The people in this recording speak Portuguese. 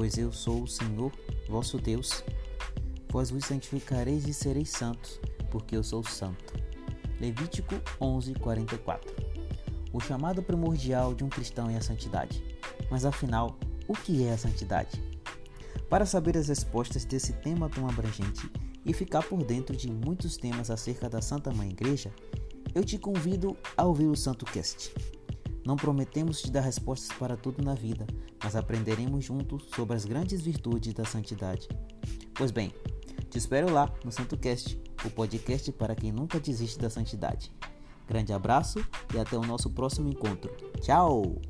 pois eu sou o Senhor, vosso Deus. Vós vos santificareis e sereis santos, porque eu sou santo. Levítico 11, 44. O chamado primordial de um cristão é a santidade. Mas afinal, o que é a santidade? Para saber as respostas desse tema tão abrangente e ficar por dentro de muitos temas acerca da Santa Mãe Igreja, eu te convido a ouvir o Santo Cast. Não prometemos te dar respostas para tudo na vida, mas aprenderemos juntos sobre as grandes virtudes da santidade. Pois bem, te espero lá no Santo Cast, o podcast para quem nunca desiste da santidade. Grande abraço e até o nosso próximo encontro. Tchau!